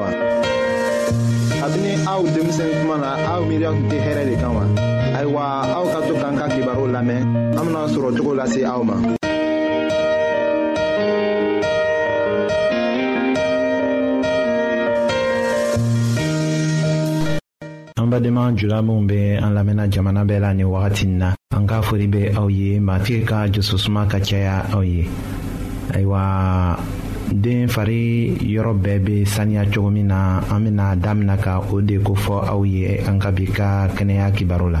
wa. kabini aw denmisɛn kuma na aw miiriya tun tɛ hɛrɛ de kan wa. ayiwa aw ka to k'an ka kibaru lamɛn an bena sɔrɔ cogo lase aw ma. an badenma jula minw be an lamɛnna jamana bɛɛ la ni wagati na an ka fori be aw ye matigi ka jososuma ka caya aw ye ayiwa den fari yɔrɔ bɛɛ bɛ saniya cogo min na an bɛna damina ka o de kofɔ aw ye an ka bi ka kɛnɛya kibaru la.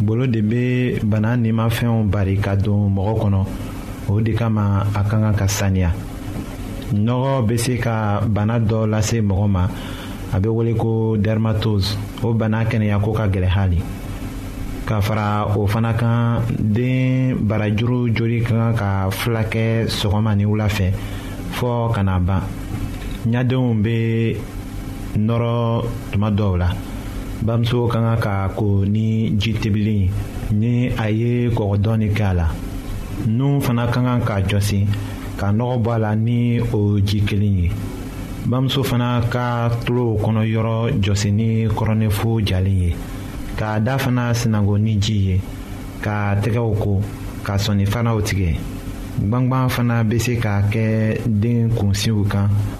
bolo de bɛ bana nimafɛnw bari ka don mɔgɔ kɔnɔ o de kama a ka kan ka saniya nɔgɔ bɛ se ka bana dɔ lase mɔgɔ ma a bɛ wele ko dermatose o bana kɛnɛya ko ka gɛlɛn hali ka fara o fana kan den barajuru joli ka kan ka fila kɛ sɔgɔma ni wula fɛ fɔ ka na ban ɲadenw bɛ nɔrɔ tuma dɔw la. bamuso ka kan ka ko ni ji tebili ni a ye kɔgɔ dɔɔni kɛ a la nun fana ka kan k'a jɔsi ka nɔgɔ bɔ a la ni o ji kelen ye bamuso fana ka tulow kɔnɔ yɔrɔ jɔsi ni kɔrɔnɛfo jalen ye k'a da fana sinago ni ji ye ka tɛgɛw ko ka sɔnni fanaw tigɛ gbangban fana bɛ se ka kɛ den kunsiw kan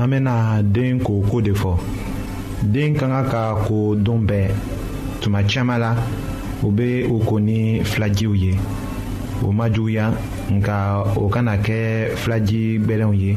an bɛna den ko ko de fɔ den ka kan ka ko don bɛɛ tuma caman la u bɛ o ko ni filajiw ye o ma juguya nka o kana kɛ filaji gbɛlɛnw ye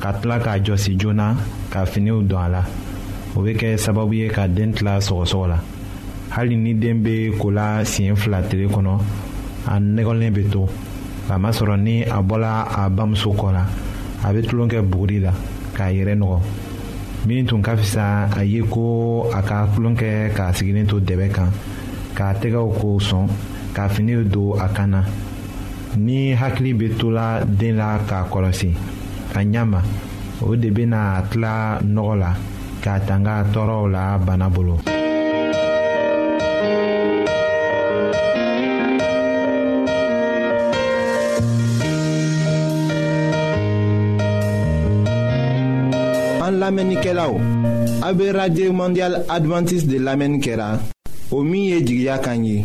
ka tila k'a jɔsi joona ka finiw don a la o bɛ kɛ sababu ye ka den tila sɔgɔsɔgɔ la hali ni den bɛ kola siɲɛ fila tile kɔnɔ a nɛgɛlen bɛ to k'a masɔrɔ ni a bɔla a bamuso kɔ la a bɛ tulon kɛ buguri la k'a yɛrɛ nɔgɔ min tun ka fisa a ye ko a ka tulon kɛ k'a sigilen to dɛbɛ kan k'a tɛgɛw ko sɔn ka finiw don a kan na ni hakili bɛ tola den la k'a kɔlɔsi a ɲɛ ma o de bɛna a tila nɔgɔ la k'a tanga tɔɔrɔw la bana bolo. an lamɛnnikɛlaw a bɛ radio mondial adventiste de lamɛnni kɛra o min ye jigiya kan ye.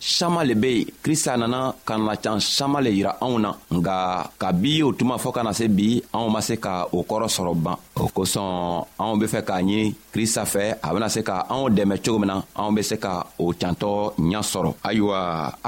saman le be yen krista nana ka na can saman le yira anw na nga ka bi o tuma fɔɔ ka na se bi anw ma se ka o kɔrɔ sɔrɔ ban o kosɔn anw be fɛ k'a ɲini krista fɛ a bena se ka anw dɛmɛ cogo min na anw be se ka o cantɔ ɲa sɔrɔ ayiwa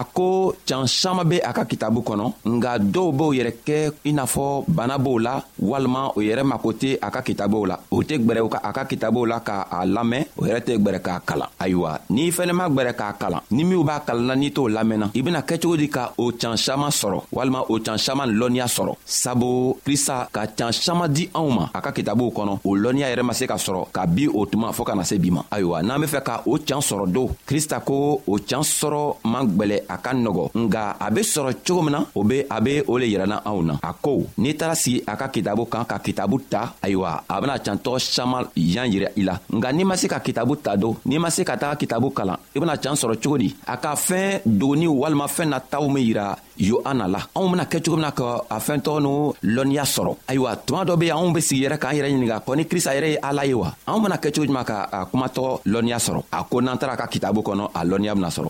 a ko can saman be a ka kitabu kɔnɔ nga dɔw b'o yɛrɛ kɛ i n'a fɔ bana b'o la walima o yɛrɛ mako tɛ a ka kitabow la o tɛ gwɛrɛ ka a ka kitabow la ka a lamɛn o yɛrɛ tɛ gwɛrɛ k'a kalan ayiwa n'i fɛnɛ ma gwɛrɛ k'a kalan ni minw b'a kalanna n'i t'o lamɛnna i bena kɛ cogo di ka o can saman sɔrɔ walima o can saman lɔnniya sɔrɔ sabu krista ka can saman di anw ma a ka kitabow kɔnɔ o lɔnniya yɛrɛ ma se ka sɔrɔ ka bi o tuma fɔɔ ka na se bi ma ayiwa n'an be fɛ ka o can sɔrɔ don krista ko o can sɔrɔ man gwɛlɛ a ka nɔgɔ nga a be sɔrɔ cogo min na o be a be o le yirana anw na a ko n'i taara sigi a ka kitabu kan ka kitabu ta ayiwa a bena can tɔgɔ saman yan yira i la nka n'i ma se ka kitabu ta don n'i ma se ka taga kitabu kalan i bena can sɔrɔ cogo di a ka fɛɛn dogoni walima fɛɛn na taw min yira yo an na la anw bena kɛ cogo min na ka a fɛɛn tɔgɔ n'o lɔnniya sɔrɔ ayiwa tuma dɔ be anw be sigi yɛrɛ k'an yɛrɛ ɲininga kɔ ni krista yɛrɛ ye ala ye wa anw bena kɛ cogo juman ka a kumatɔgɔ lɔnniya sɔrɔ a ko n'an taara ka kitabu kɔnɔ a lɔnniya bena sɔrɔ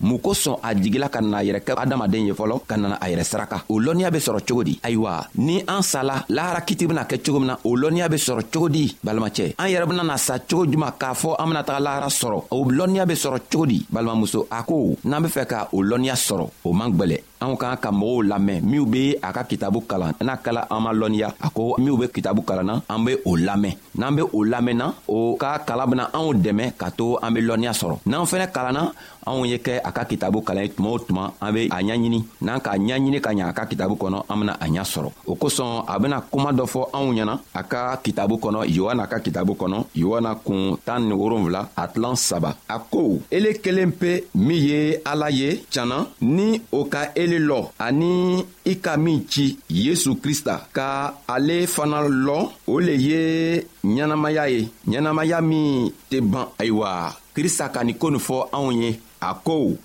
mun kosɔn a jigila ka na yɛrɛ kɛ adamaden ye fɔlɔ ka nana a yɛrɛ saraka o lɔnniya be sɔrɔ cogo di ayiwa ni an sala lahara kiti bena kɛ cogo min na o lɔnniya be sɔrɔ cogo di balimacɛ an yɛrɛ benana sa cogo juman k'a fɔ an bena taga lahara sɔrɔ o lɔnniya be sɔrɔ cogo di balimamuso a ko n'an be fɛ ka o lɔnniya sɔrɔ o man gwɛlɛ anw ka ka mɔgɔw lamɛn minw be a ka kitabu kalan n'a kala an ma lɔnniya a ko minw be kitabu kalan na an be o lamɛn n'an be o lamɛnna o ka kala bena anw dɛmɛ ka to an be lɔnniya sɔrɔ n'an fɛnɛ kalanna anw ye kɛ a ka kitabu kalan ye tuma o tuma an be a ɲaɲini n'an k'a ɲaɲini ka ɲa a ka kitabu kɔnɔ an bena a ɲa sɔrɔ o kosɔn a bena kuma dɔ fɔ anw ɲɛna a ka kitabu kɔnɔ yohana ka kitabu kɔnɔ yohana kun tan ni wolonfila a tilan saba a ko ele kelen pe min ye ala ye canna ni o ka ele lɔ ani i ka min ci yesu krista ka ale fana lɔ o le ye ɲɛnamaya ye ɲɛnamaya min tɛ ban ayiwa krista ka nin ko nin fɔ anw ye a ko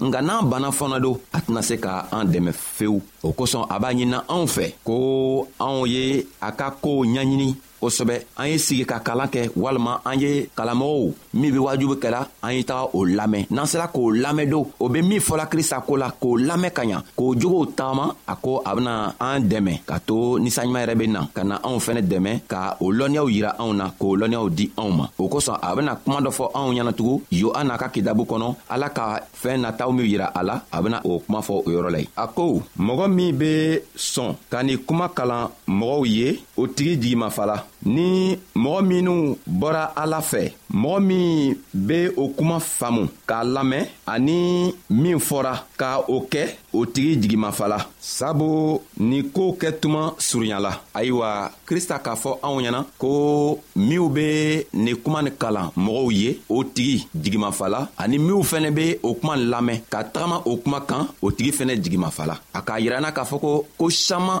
nka n'an bana fana don a tɛna se ka an dɛmɛ fewu o kosɔn a b'a ɲinina anw fɛ ko anw ye a ka kow ɲaɲini kosɛbɛ an ye sigi ka kalan kɛ walima an ye kalamɔgɔw min be wajubi kɛla an ye taga o lamɛn n'an sera k'o lamɛn don o be min fɔla krista ko la k'o lamɛn ka ɲa k'o jogow tagama a ko a bena an dɛmɛ ka to ninsanɲuman yɛrɛ be na ka na anw fɛnɛ dɛmɛ ka o lɔnniyaw yira anw na k'o lɔnniyaw di anw ma o kosɔn a bena kuma dɔ fɔ anw ɲɛnatugun yohan n'a ka kitabu kɔnɔ ala ka fɛɛn nataw min yira a la a bena o kuma fɔ o yɔrɔ la ye a ko mɔgɔ min be sɔn ka ni kuma kalan mɔgɔw ye o tigi jigimafala ni mɔgɔ minw bɔra ala fɛ mɔgɔ min be o kuma faamu k'a lamɛn ani min fɔra ka o kɛ o tigi jigimafala sabu ni koo kɛ tuma surunyala ayiwa krista k'a fɔ anw ɲɛna ko minw be ni kuma ni kalan mɔgɔw ye o tigi jigimafala ani minw fɛnɛ be o kuma lamɛn ka tagama o kuma kan o tigi fɛnɛ jigimafala a k'a yiranna k'a fɔ ko ko saman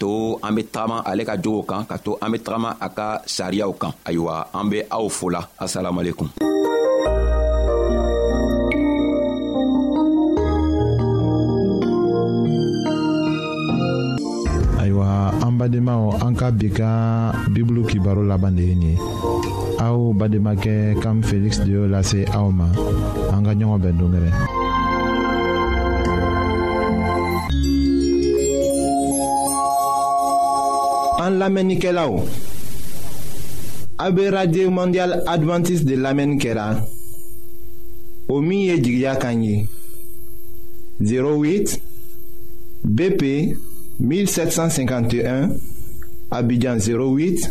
to an be tagama ale ka jogow kan ka to an be tagama a ka sariyaw kan ayiwa an be aw fola asalamualekum ayiwa an badenmaw an ka bi ka bibulu kibaro laban de ye nin ye aw bademakɛ kam feliksi de y'o lase aw ma an ka ɲɔgɔn bɛn dongɛrɛ an lamɛnnikɛlaw a be radio mondial advantiste de lamɛnni kɛra o min ye jigiya kan ye 08 BP 1751 Abidjan 08